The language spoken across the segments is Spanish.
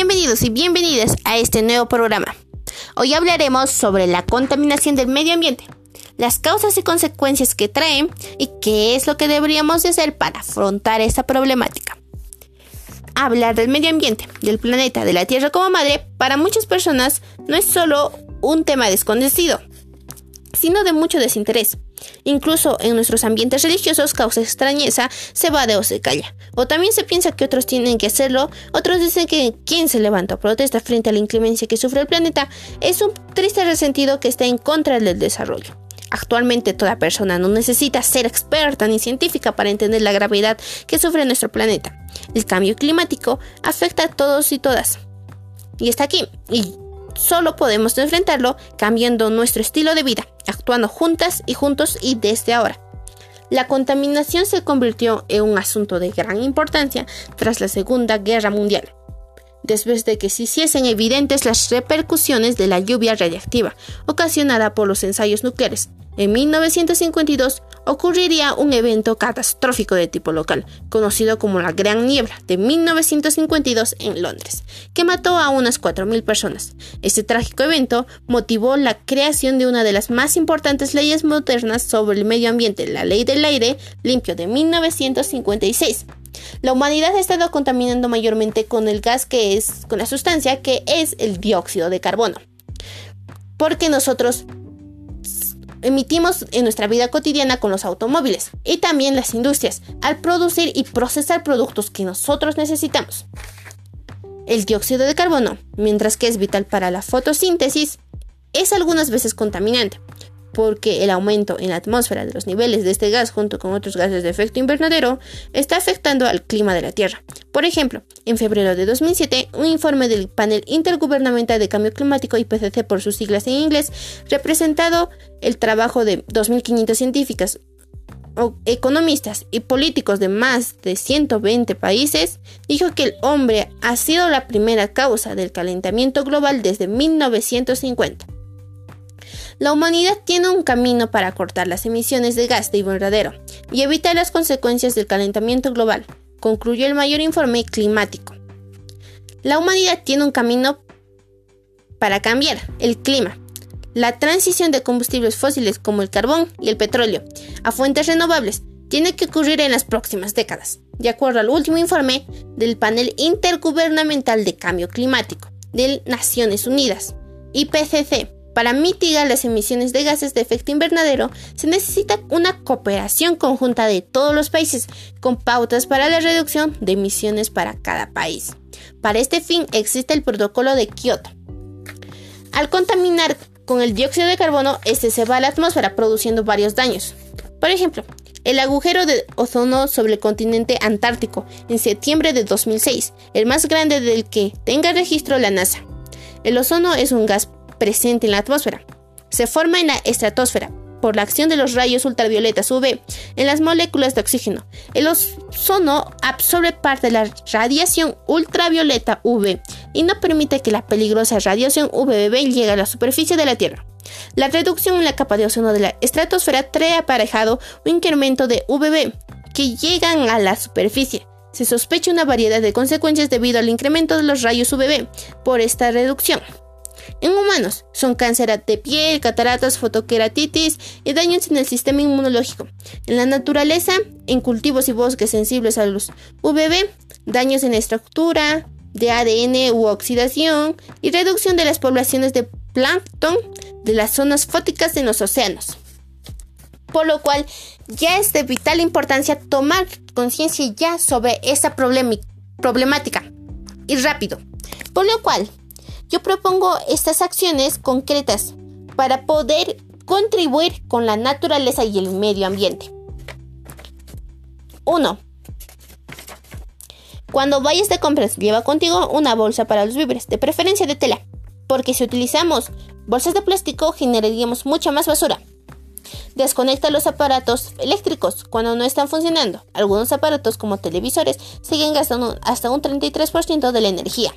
Bienvenidos y bienvenidas a este nuevo programa. Hoy hablaremos sobre la contaminación del medio ambiente, las causas y consecuencias que traen y qué es lo que deberíamos de hacer para afrontar esta problemática. Hablar del medio ambiente, del planeta, de la Tierra como madre, para muchas personas no es solo un tema desconocido, sino de mucho desinterés. Incluso en nuestros ambientes religiosos causa extrañeza, se va de o se calla. O también se piensa que otros tienen que hacerlo, otros dicen que quien se levanta o protesta frente a la inclemencia que sufre el planeta es un triste resentido que está en contra del desarrollo. Actualmente toda persona no necesita ser experta ni científica para entender la gravedad que sufre nuestro planeta. El cambio climático afecta a todos y todas. Y está aquí. Y solo podemos enfrentarlo cambiando nuestro estilo de vida, actuando juntas y juntos y desde ahora. La contaminación se convirtió en un asunto de gran importancia tras la Segunda Guerra Mundial, después de que se hiciesen evidentes las repercusiones de la lluvia radiactiva ocasionada por los ensayos nucleares. En 1952 ocurriría un evento catastrófico de tipo local, conocido como la Gran Niebla de 1952 en Londres, que mató a unas 4.000 personas. Este trágico evento motivó la creación de una de las más importantes leyes modernas sobre el medio ambiente, la Ley del Aire Limpio de 1956. La humanidad ha estado contaminando mayormente con el gas que es, con la sustancia que es el dióxido de carbono. Porque nosotros emitimos en nuestra vida cotidiana con los automóviles y también las industrias al producir y procesar productos que nosotros necesitamos. El dióxido de carbono, mientras que es vital para la fotosíntesis, es algunas veces contaminante, porque el aumento en la atmósfera de los niveles de este gas junto con otros gases de efecto invernadero está afectando al clima de la Tierra. Por ejemplo, en febrero de 2007, un informe del Panel Intergubernamental de Cambio Climático IPCC por sus siglas en inglés, representado el trabajo de 2.500 científicas, economistas y políticos de más de 120 países, dijo que el hombre ha sido la primera causa del calentamiento global desde 1950. La humanidad tiene un camino para cortar las emisiones de gas de invernadero y evitar las consecuencias del calentamiento global, concluyó el mayor informe climático. La humanidad tiene un camino para cambiar el clima, la transición de combustibles fósiles como el carbón y el petróleo a fuentes renovables tiene que ocurrir en las próximas décadas, de acuerdo al último informe del Panel Intergubernamental de Cambio Climático de Naciones Unidas, IPCC. Para mitigar las emisiones de gases de efecto invernadero se necesita una cooperación conjunta de todos los países con pautas para la reducción de emisiones para cada país. Para este fin existe el protocolo de Kioto. Al contaminar con el dióxido de carbono, este se va a la atmósfera produciendo varios daños. Por ejemplo, el agujero de ozono sobre el continente antártico en septiembre de 2006, el más grande del que tenga registro la NASA. El ozono es un gas presente en la atmósfera. Se forma en la estratosfera por la acción de los rayos ultravioletas UV en las moléculas de oxígeno. El ozono absorbe parte de la radiación ultravioleta UV y no permite que la peligrosa radiación UVB llegue a la superficie de la Tierra. La reducción en la capa de ozono de la estratosfera trae aparejado un incremento de UVB que llegan a la superficie. Se sospecha una variedad de consecuencias debido al incremento de los rayos UVB por esta reducción. En humanos son cáncer de piel, cataratas, fotoqueratitis y daños en el sistema inmunológico. En la naturaleza, en cultivos y bosques sensibles a los UVB, daños en la estructura de ADN u oxidación y reducción de las poblaciones de plancton de las zonas fóticas en los océanos. Por lo cual, ya es de vital importancia tomar conciencia ya sobre esta problemática y rápido. Por lo cual, yo propongo estas acciones concretas para poder contribuir con la naturaleza y el medio ambiente. 1. Cuando vayas de compras, lleva contigo una bolsa para los víveres, de preferencia de tela, porque si utilizamos bolsas de plástico generaríamos mucha más basura. Desconecta los aparatos eléctricos cuando no están funcionando. Algunos aparatos como televisores siguen gastando hasta un 33% de la energía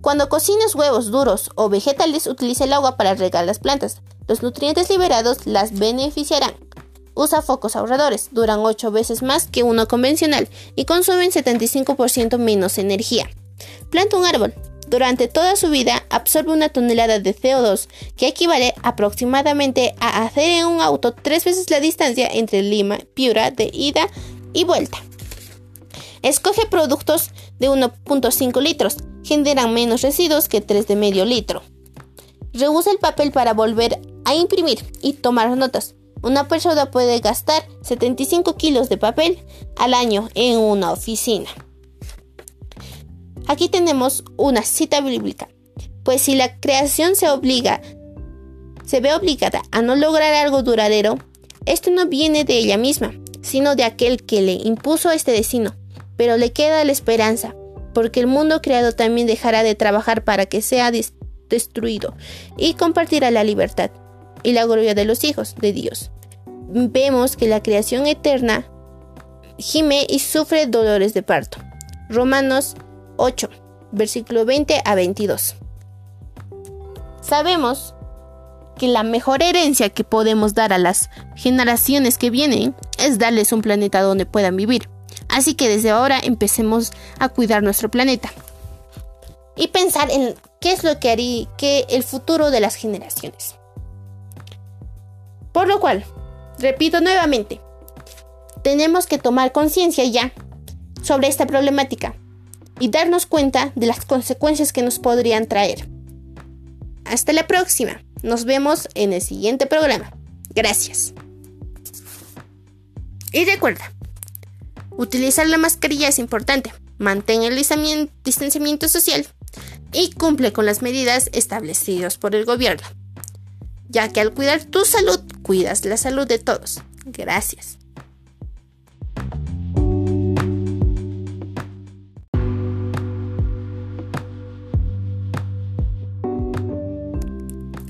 cuando cocines huevos duros o vegetales, utilice el agua para regar las plantas. Los nutrientes liberados las beneficiarán. Usa focos ahorradores, duran 8 veces más que uno convencional y consumen 75% menos energía. Planta un árbol. Durante toda su vida absorbe una tonelada de CO2, que equivale aproximadamente a hacer en un auto tres veces la distancia entre Lima Piura de ida y vuelta. Escoge productos de 1.5 litros, generan menos residuos que 3 de medio litro. Reusa el papel para volver a imprimir y tomar notas. Una persona puede gastar 75 kilos de papel al año en una oficina. Aquí tenemos una cita bíblica. Pues si la creación se obliga, se ve obligada a no lograr algo duradero, esto no viene de ella misma, sino de aquel que le impuso este destino. Pero le queda la esperanza, porque el mundo creado también dejará de trabajar para que sea destruido y compartirá la libertad y la gloria de los hijos de Dios. Vemos que la creación eterna gime y sufre dolores de parto. Romanos 8, versículo 20 a 22. Sabemos que la mejor herencia que podemos dar a las generaciones que vienen es darles un planeta donde puedan vivir. Así que desde ahora empecemos a cuidar nuestro planeta y pensar en qué es lo que haría que el futuro de las generaciones. Por lo cual, repito nuevamente, tenemos que tomar conciencia ya sobre esta problemática y darnos cuenta de las consecuencias que nos podrían traer. Hasta la próxima. Nos vemos en el siguiente programa. Gracias. Y recuerda, utilizar la mascarilla es importante. Mantén el distanciamiento social y cumple con las medidas establecidas por el gobierno, ya que al cuidar tu salud, cuidas la salud de todos. Gracias.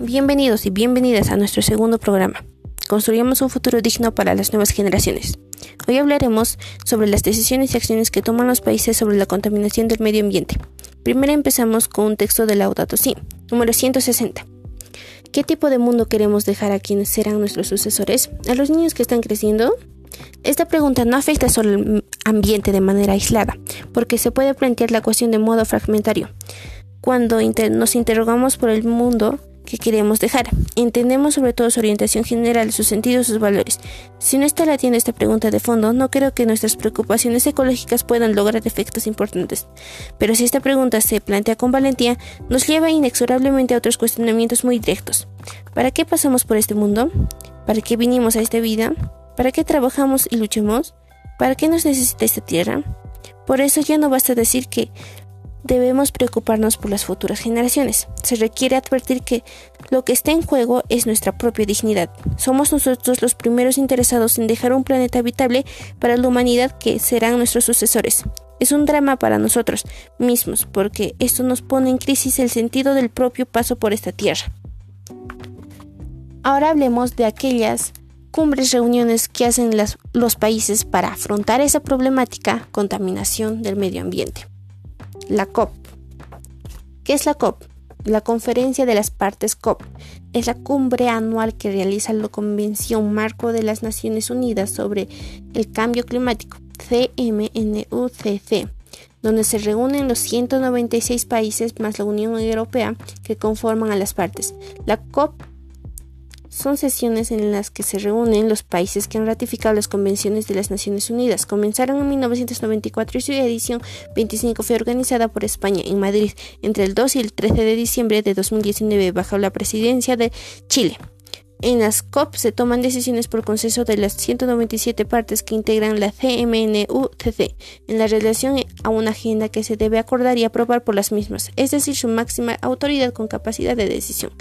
Bienvenidos y bienvenidas a nuestro segundo programa. Construyamos un futuro digno para las nuevas generaciones. Hoy hablaremos sobre las decisiones y acciones que toman los países sobre la contaminación del medio ambiente. Primero empezamos con un texto de Laudato Si, número 160. ¿Qué tipo de mundo queremos dejar a quienes serán nuestros sucesores? ¿A los niños que están creciendo? Esta pregunta no afecta solo al ambiente de manera aislada, porque se puede plantear la cuestión de modo fragmentario. Cuando nos interrogamos por el mundo que queremos dejar. Entendemos sobre todo su orientación general, su sentido, sus valores. Si no está latiendo esta pregunta de fondo, no creo que nuestras preocupaciones ecológicas puedan lograr efectos importantes. Pero si esta pregunta se plantea con valentía, nos lleva inexorablemente a otros cuestionamientos muy directos. ¿Para qué pasamos por este mundo? ¿Para qué vinimos a esta vida? ¿Para qué trabajamos y luchamos? ¿Para qué nos necesita esta tierra? Por eso ya no basta decir que debemos preocuparnos por las futuras generaciones. Se requiere advertir que lo que está en juego es nuestra propia dignidad. Somos nosotros los primeros interesados en dejar un planeta habitable para la humanidad que serán nuestros sucesores. Es un drama para nosotros mismos porque esto nos pone en crisis el sentido del propio paso por esta tierra. Ahora hablemos de aquellas cumbres, reuniones que hacen los países para afrontar esa problemática contaminación del medio ambiente. La COP. ¿Qué es la COP? La Conferencia de las Partes COP es la cumbre anual que realiza la Convención Marco de las Naciones Unidas sobre el Cambio Climático, CMNUCC, donde se reúnen los 196 países más la Unión Europea que conforman a las partes. La COP son sesiones en las que se reúnen los países que han ratificado las convenciones de las Naciones Unidas. Comenzaron en 1994 y su edición 25 fue organizada por España en Madrid entre el 2 y el 13 de diciembre de 2019 bajo la presidencia de Chile. En las COP se toman decisiones por consenso de las 197 partes que integran la CMNUCC en la relación a una agenda que se debe acordar y aprobar por las mismas, es decir, su máxima autoridad con capacidad de decisión.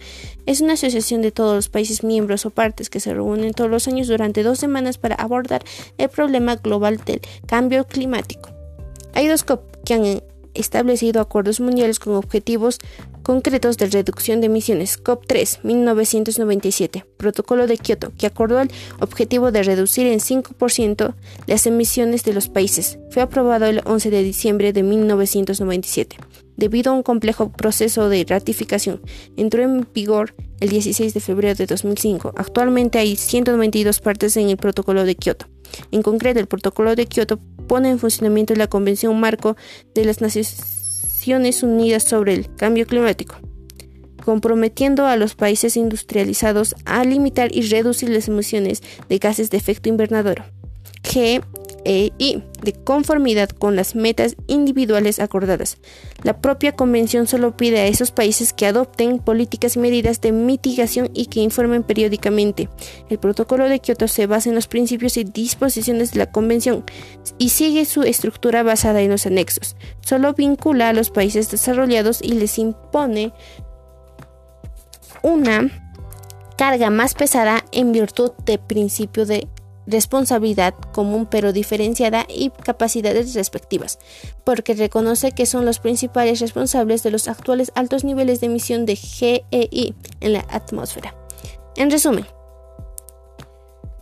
Es una asociación de todos los países miembros o partes que se reúnen todos los años durante dos semanas para abordar el problema global del cambio climático. Hay dos COP que han establecido acuerdos mundiales con objetivos concretos de reducción de emisiones. COP3, 1997. Protocolo de Kioto, que acordó el objetivo de reducir en 5% las emisiones de los países. Fue aprobado el 11 de diciembre de 1997. Debido a un complejo proceso de ratificación, entró en vigor el 16 de febrero de 2005. Actualmente hay 192 partes en el Protocolo de Kioto. En concreto, el Protocolo de Kioto pone en funcionamiento la Convención Marco de las Naciones Unidas sobre el Cambio Climático, comprometiendo a los países industrializados a limitar y reducir las emisiones de gases de efecto invernadero. G e de conformidad con las metas individuales acordadas. La propia convención solo pide a esos países que adopten políticas y medidas de mitigación y que informen periódicamente. El protocolo de Kioto se basa en los principios y disposiciones de la convención y sigue su estructura basada en los anexos. Solo vincula a los países desarrollados y les impone una carga más pesada en virtud del principio de responsabilidad común pero diferenciada y capacidades respectivas, porque reconoce que son los principales responsables de los actuales altos niveles de emisión de GEI en la atmósfera. En resumen,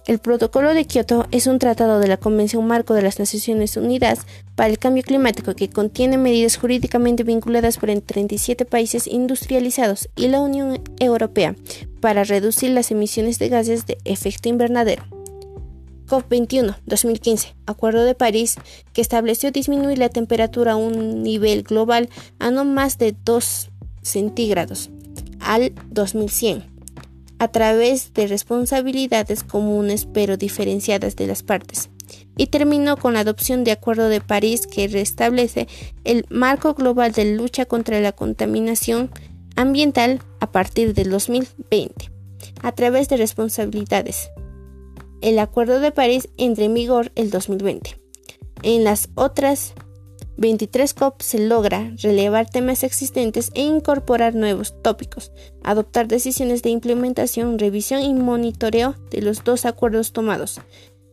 el Protocolo de Kioto es un tratado de la Convención Marco de las Naciones Unidas para el Cambio Climático que contiene medidas jurídicamente vinculadas por 37 países industrializados y la Unión Europea para reducir las emisiones de gases de efecto invernadero. COP21 2015, Acuerdo de París, que estableció disminuir la temperatura a un nivel global a no más de 2 centígrados al 2100, a través de responsabilidades comunes pero diferenciadas de las partes. Y terminó con la adopción de Acuerdo de París que restablece el marco global de lucha contra la contaminación ambiental a partir del 2020, a través de responsabilidades el Acuerdo de París entra en vigor el 2020. En las otras 23 COP se logra relevar temas existentes e incorporar nuevos tópicos, adoptar decisiones de implementación, revisión y monitoreo de los dos acuerdos tomados.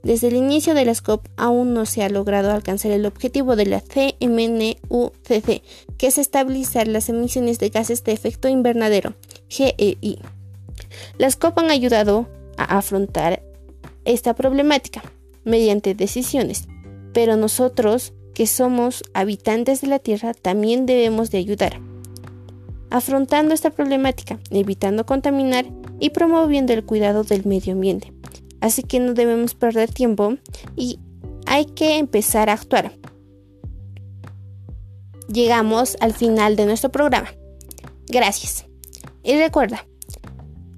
Desde el inicio de las COP aún no se ha logrado alcanzar el objetivo de la CMNUCC, que es estabilizar las emisiones de gases de efecto invernadero, GEI. Las COP han ayudado a afrontar esta problemática mediante decisiones, pero nosotros, que somos habitantes de la Tierra, también debemos de ayudar. Afrontando esta problemática, evitando contaminar y promoviendo el cuidado del medio ambiente. Así que no debemos perder tiempo y hay que empezar a actuar. Llegamos al final de nuestro programa. Gracias. Y recuerda,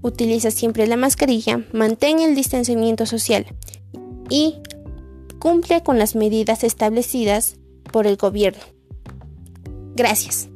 utiliza siempre la mascarilla, mantén el distanciamiento social y cumple con las medidas establecidas por el gobierno. Gracias.